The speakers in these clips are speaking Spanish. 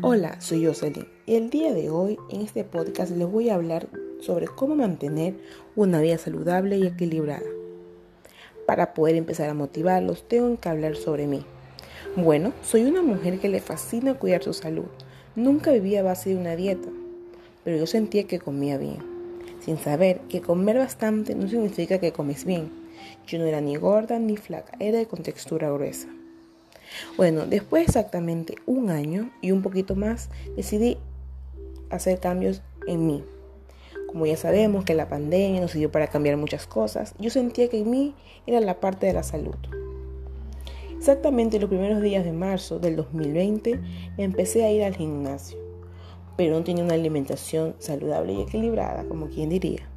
Hola, soy Jocelyn y el día de hoy en este podcast les voy a hablar sobre cómo mantener una vida saludable y equilibrada. Para poder empezar a motivarlos tengo que hablar sobre mí. Bueno, soy una mujer que le fascina cuidar su salud. Nunca vivía a base de una dieta, pero yo sentía que comía bien, sin saber que comer bastante no significa que comes bien. Yo no era ni gorda ni flaca, era de contextura gruesa. Bueno, después de exactamente un año y un poquito más, decidí hacer cambios en mí. Como ya sabemos que la pandemia nos sirvió para cambiar muchas cosas, yo sentía que en mí era la parte de la salud. Exactamente los primeros días de marzo del 2020 empecé a ir al gimnasio, pero no tenía una alimentación saludable y equilibrada, como quien diría.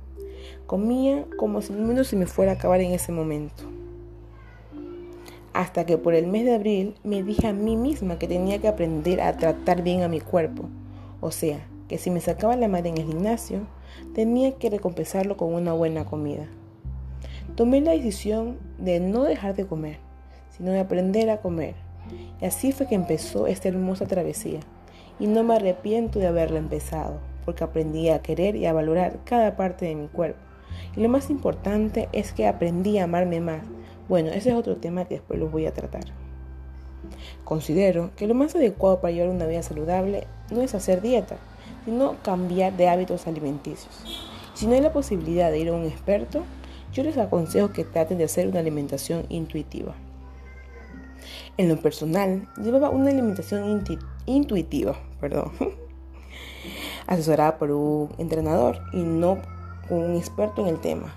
Comía como si el mundo se me fuera a acabar en ese momento hasta que por el mes de abril me dije a mí misma que tenía que aprender a tratar bien a mi cuerpo. O sea, que si me sacaba la madre en el gimnasio, tenía que recompensarlo con una buena comida. Tomé la decisión de no dejar de comer, sino de aprender a comer. Y así fue que empezó esta hermosa travesía. Y no me arrepiento de haberla empezado, porque aprendí a querer y a valorar cada parte de mi cuerpo. Y lo más importante es que aprendí a amarme más bueno, ese es otro tema que después los voy a tratar. Considero que lo más adecuado para llevar una vida saludable no es hacer dieta, sino cambiar de hábitos alimenticios. Si no hay la posibilidad de ir a un experto, yo les aconsejo que traten de hacer una alimentación intuitiva. En lo personal, llevaba una alimentación intuitiva, perdón, asesorada por un entrenador y no un experto en el tema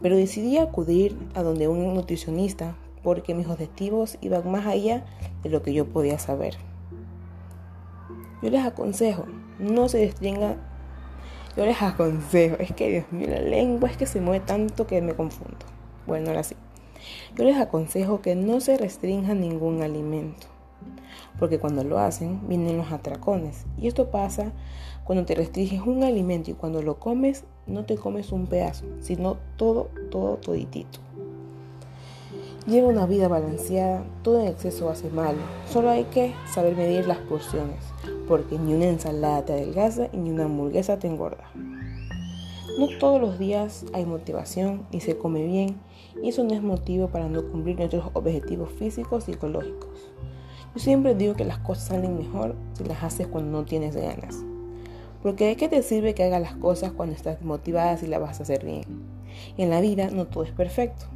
pero decidí acudir a donde un nutricionista porque mis objetivos iban más allá de lo que yo podía saber. Yo les aconsejo, no se restringan. Yo les aconsejo, es que Dios mío, la lengua es que se mueve tanto que me confundo. Bueno, ahora sí. Yo les aconsejo que no se restrinjan ningún alimento, porque cuando lo hacen vienen los atracones. Y esto pasa cuando te restringes un alimento y cuando lo comes, no te comes un pedazo, sino todo, todo, toditito. Lleva una vida balanceada, todo en exceso hace mal. Solo hay que saber medir las porciones, porque ni una ensalada te adelgaza y ni una hamburguesa te engorda. No todos los días hay motivación y se come bien, y eso no es motivo para no cumplir nuestros objetivos físicos y psicológicos. Yo siempre digo que las cosas salen mejor si las haces cuando no tienes ganas. Porque ¿de qué te sirve que hagas las cosas cuando estás motivada si las vas a hacer bien? En la vida no todo es perfecto.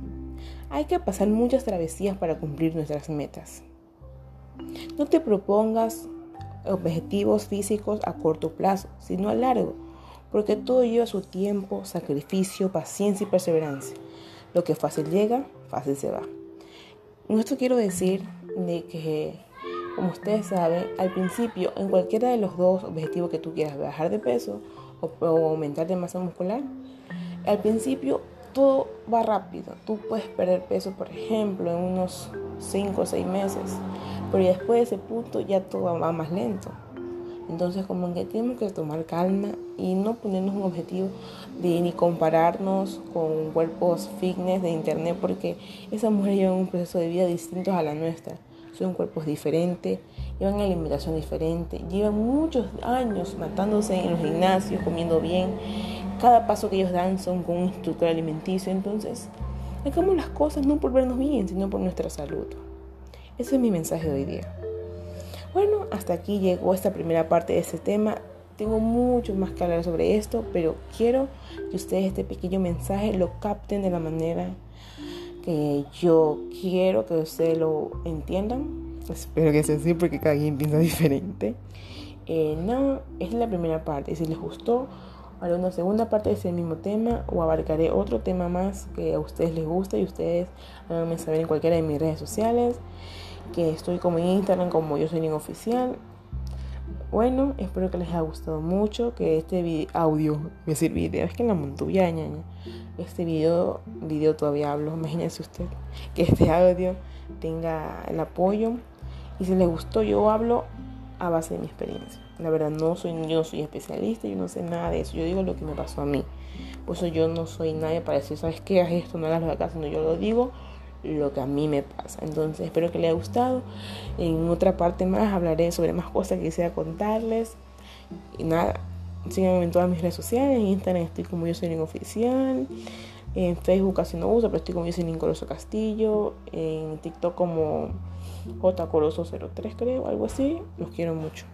Hay que pasar muchas travesías para cumplir nuestras metas. No te propongas objetivos físicos a corto plazo, sino a largo, porque todo lleva su tiempo, sacrificio, paciencia y perseverancia. Lo que fácil llega, fácil se va. Con esto quiero decir de que como ustedes saben, al principio, en cualquiera de los dos objetivos que tú quieras, bajar de peso o, aumentar de masa muscular, al principio todo va rápido. Tú puedes perder peso, por ejemplo, en unos 5 o 6 meses, pero después de ese punto ya todo va más lento. Entonces como que tenemos que tomar calma y no ponernos un objetivo de ni compararnos con cuerpos fitness de internet porque esas mujeres llevan un proceso de vida distinto a la nuestra son cuerpos diferentes, llevan alimentación diferente, llevan muchos años matándose en los gimnasios, comiendo bien. Cada paso que ellos dan son con un instructor alimenticio. Entonces, hagamos las cosas no por vernos bien, sino por nuestra salud. Ese es mi mensaje de hoy día. Bueno, hasta aquí llegó esta primera parte de este tema. Tengo mucho más que hablar sobre esto, pero quiero que ustedes este pequeño mensaje lo capten de la manera que yo quiero que ustedes lo entiendan. Espero que sea así porque cada quien piensa diferente. Eh, no, es la primera parte. Si les gustó, haré una segunda parte de ese mismo tema o abarcaré otro tema más que a ustedes les guste y ustedes háganme saber en cualquiera de mis redes sociales. Que estoy como en Instagram como yo soy en oficial. Bueno, espero que les haya gustado mucho, que este audio, voy a decir video, es que en la montuya, ñaña este video, video todavía hablo, imagínense usted, que este audio tenga el apoyo. Y si les gustó, yo hablo a base de mi experiencia. La verdad, no soy, yo no soy especialista, yo no sé nada de eso. Yo digo lo que me pasó a mí. Por eso yo no soy nadie para decir, ¿sabes qué? Haz esto, no hagas lo de acá, sino yo lo digo lo que a mí me pasa. Entonces espero que les haya gustado. En otra parte más hablaré sobre más cosas que quisiera contarles. Y nada, síganme en todas mis redes sociales. En Instagram estoy como yo soy oficial. En Facebook casi no uso, pero estoy como yo soy Coloso Castillo. En TikTok como jcoloso03 creo, algo así. Los quiero mucho.